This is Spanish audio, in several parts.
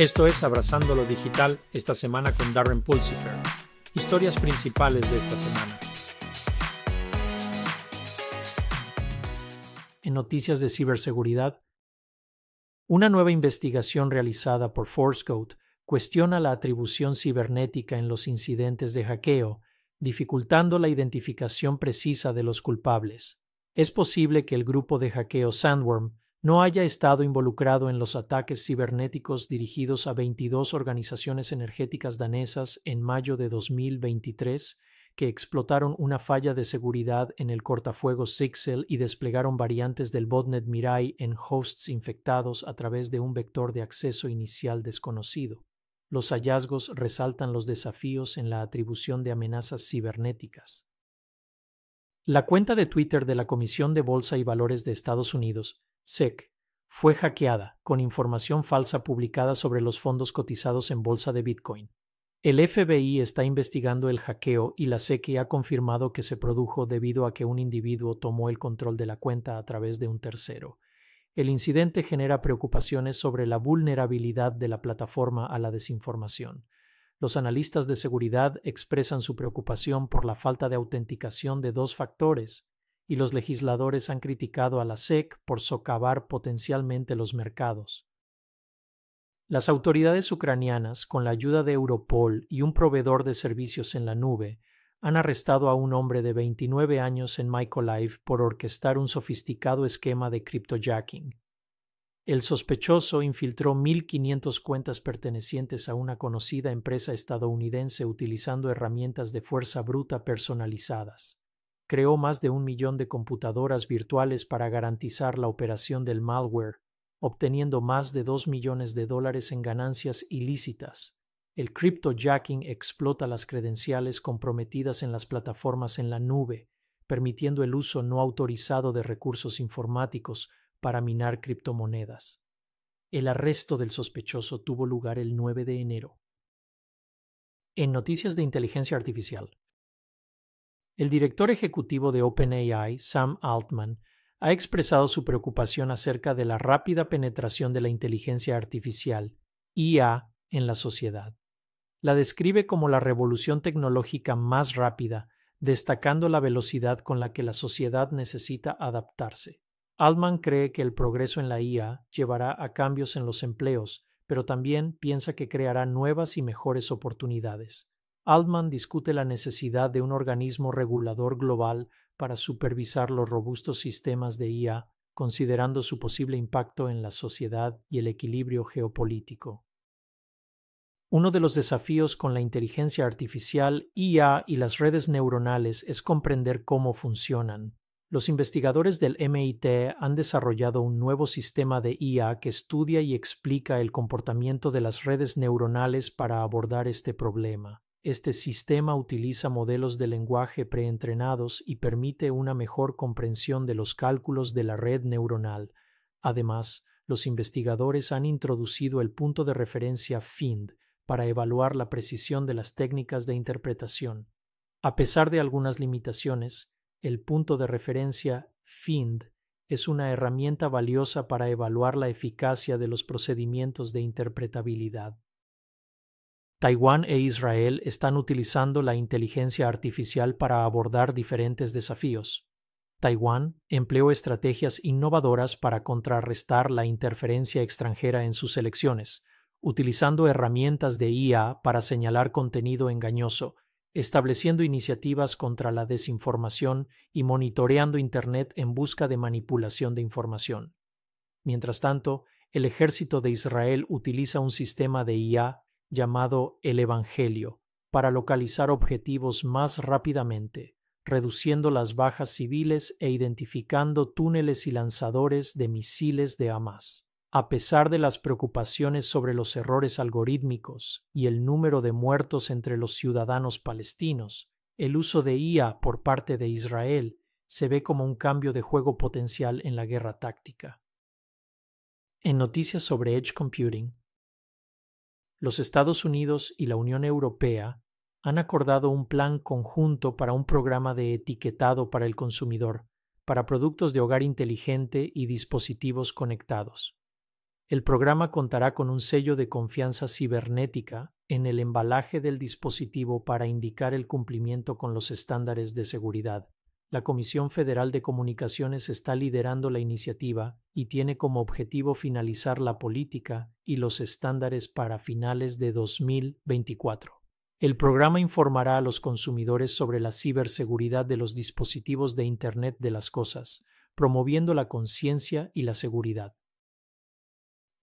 Esto es Abrazando lo Digital esta semana con Darren Pulsifer. Historias principales de esta semana. En noticias de ciberseguridad, una nueva investigación realizada por ForceCode cuestiona la atribución cibernética en los incidentes de hackeo, dificultando la identificación precisa de los culpables. Es posible que el grupo de hackeo Sandworm no haya estado involucrado en los ataques cibernéticos dirigidos a 22 organizaciones energéticas danesas en mayo de 2023 que explotaron una falla de seguridad en el cortafuegos Sixel y desplegaron variantes del botnet Mirai en hosts infectados a través de un vector de acceso inicial desconocido. Los hallazgos resaltan los desafíos en la atribución de amenazas cibernéticas. La cuenta de Twitter de la Comisión de Bolsa y Valores de Estados Unidos SEC fue hackeada con información falsa publicada sobre los fondos cotizados en bolsa de Bitcoin. El FBI está investigando el hackeo y la SEC ha confirmado que se produjo debido a que un individuo tomó el control de la cuenta a través de un tercero. El incidente genera preocupaciones sobre la vulnerabilidad de la plataforma a la desinformación. Los analistas de seguridad expresan su preocupación por la falta de autenticación de dos factores y los legisladores han criticado a la SEC por socavar potencialmente los mercados. Las autoridades ucranianas, con la ayuda de Europol y un proveedor de servicios en la nube, han arrestado a un hombre de 29 años en Mykolaiv por orquestar un sofisticado esquema de cryptojacking. El sospechoso infiltró 1.500 cuentas pertenecientes a una conocida empresa estadounidense utilizando herramientas de fuerza bruta personalizadas creó más de un millón de computadoras virtuales para garantizar la operación del malware, obteniendo más de dos millones de dólares en ganancias ilícitas. El cryptojacking explota las credenciales comprometidas en las plataformas en la nube, permitiendo el uso no autorizado de recursos informáticos para minar criptomonedas. El arresto del sospechoso tuvo lugar el 9 de enero. En noticias de inteligencia artificial, el director ejecutivo de OpenAI, Sam Altman, ha expresado su preocupación acerca de la rápida penetración de la inteligencia artificial, IA, en la sociedad. La describe como la revolución tecnológica más rápida, destacando la velocidad con la que la sociedad necesita adaptarse. Altman cree que el progreso en la IA llevará a cambios en los empleos, pero también piensa que creará nuevas y mejores oportunidades. Altman discute la necesidad de un organismo regulador global para supervisar los robustos sistemas de IA, considerando su posible impacto en la sociedad y el equilibrio geopolítico. Uno de los desafíos con la inteligencia artificial, IA y las redes neuronales es comprender cómo funcionan. Los investigadores del MIT han desarrollado un nuevo sistema de IA que estudia y explica el comportamiento de las redes neuronales para abordar este problema. Este sistema utiliza modelos de lenguaje preentrenados y permite una mejor comprensión de los cálculos de la red neuronal. Además, los investigadores han introducido el punto de referencia FIND para evaluar la precisión de las técnicas de interpretación. A pesar de algunas limitaciones, el punto de referencia FIND es una herramienta valiosa para evaluar la eficacia de los procedimientos de interpretabilidad. Taiwán e Israel están utilizando la inteligencia artificial para abordar diferentes desafíos. Taiwán empleó estrategias innovadoras para contrarrestar la interferencia extranjera en sus elecciones, utilizando herramientas de IA para señalar contenido engañoso, estableciendo iniciativas contra la desinformación y monitoreando Internet en busca de manipulación de información. Mientras tanto, el ejército de Israel utiliza un sistema de IA llamado el Evangelio para localizar objetivos más rápidamente, reduciendo las bajas civiles e identificando túneles y lanzadores de misiles de Hamas. A pesar de las preocupaciones sobre los errores algorítmicos y el número de muertos entre los ciudadanos palestinos, el uso de IA por parte de Israel se ve como un cambio de juego potencial en la guerra táctica. En noticias sobre Edge Computing, los Estados Unidos y la Unión Europea han acordado un plan conjunto para un programa de etiquetado para el consumidor, para productos de hogar inteligente y dispositivos conectados. El programa contará con un sello de confianza cibernética en el embalaje del dispositivo para indicar el cumplimiento con los estándares de seguridad. La Comisión Federal de Comunicaciones está liderando la iniciativa y tiene como objetivo finalizar la política y los estándares para finales de 2024. El programa informará a los consumidores sobre la ciberseguridad de los dispositivos de Internet de las Cosas, promoviendo la conciencia y la seguridad.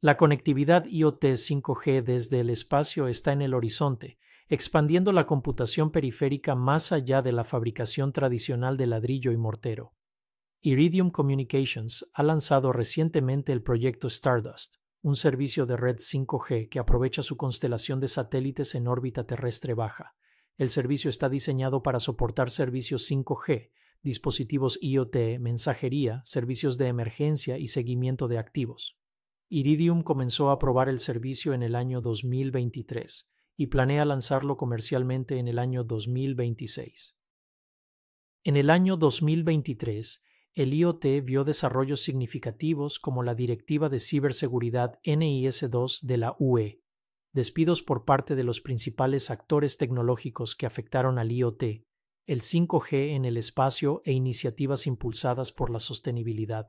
La conectividad IoT 5G desde el espacio está en el horizonte expandiendo la computación periférica más allá de la fabricación tradicional de ladrillo y mortero. Iridium Communications ha lanzado recientemente el proyecto Stardust, un servicio de red 5G que aprovecha su constelación de satélites en órbita terrestre baja. El servicio está diseñado para soportar servicios 5G, dispositivos IoT, mensajería, servicios de emergencia y seguimiento de activos. Iridium comenzó a probar el servicio en el año 2023 y planea lanzarlo comercialmente en el año 2026. En el año 2023, el IoT vio desarrollos significativos como la Directiva de Ciberseguridad NIS-2 de la UE, despidos por parte de los principales actores tecnológicos que afectaron al IoT, el 5G en el espacio e iniciativas impulsadas por la sostenibilidad.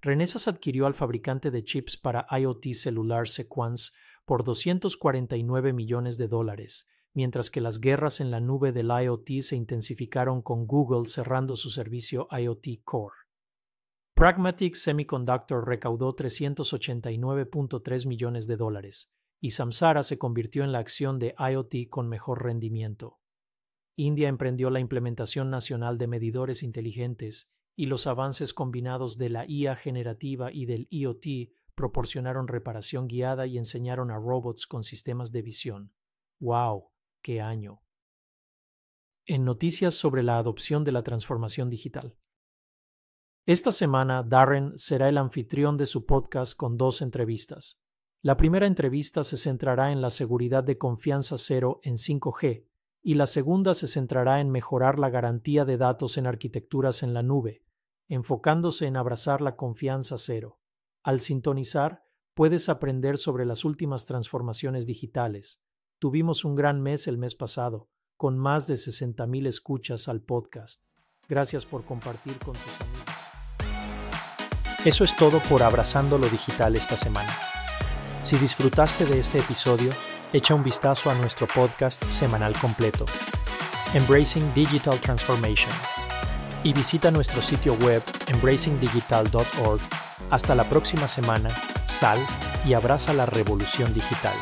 Renesas adquirió al fabricante de chips para IoT celular Sequance por 249 millones de dólares, mientras que las guerras en la nube del IoT se intensificaron con Google cerrando su servicio IoT Core. Pragmatic Semiconductor recaudó 389.3 millones de dólares, y Samsara se convirtió en la acción de IoT con mejor rendimiento. India emprendió la implementación nacional de medidores inteligentes y los avances combinados de la IA generativa y del IoT proporcionaron reparación guiada y enseñaron a robots con sistemas de visión. ¡Wow! ¡Qué año! En noticias sobre la adopción de la transformación digital. Esta semana, Darren será el anfitrión de su podcast con dos entrevistas. La primera entrevista se centrará en la seguridad de confianza cero en 5G y la segunda se centrará en mejorar la garantía de datos en arquitecturas en la nube, enfocándose en abrazar la confianza cero. Al sintonizar, puedes aprender sobre las últimas transformaciones digitales. Tuvimos un gran mes el mes pasado, con más de 60.000 escuchas al podcast. Gracias por compartir con tus amigos. Eso es todo por Abrazando lo Digital esta semana. Si disfrutaste de este episodio, echa un vistazo a nuestro podcast semanal completo, Embracing Digital Transformation, y visita nuestro sitio web embracingdigital.org hasta la próxima semana, sal y abraza la revolución digital.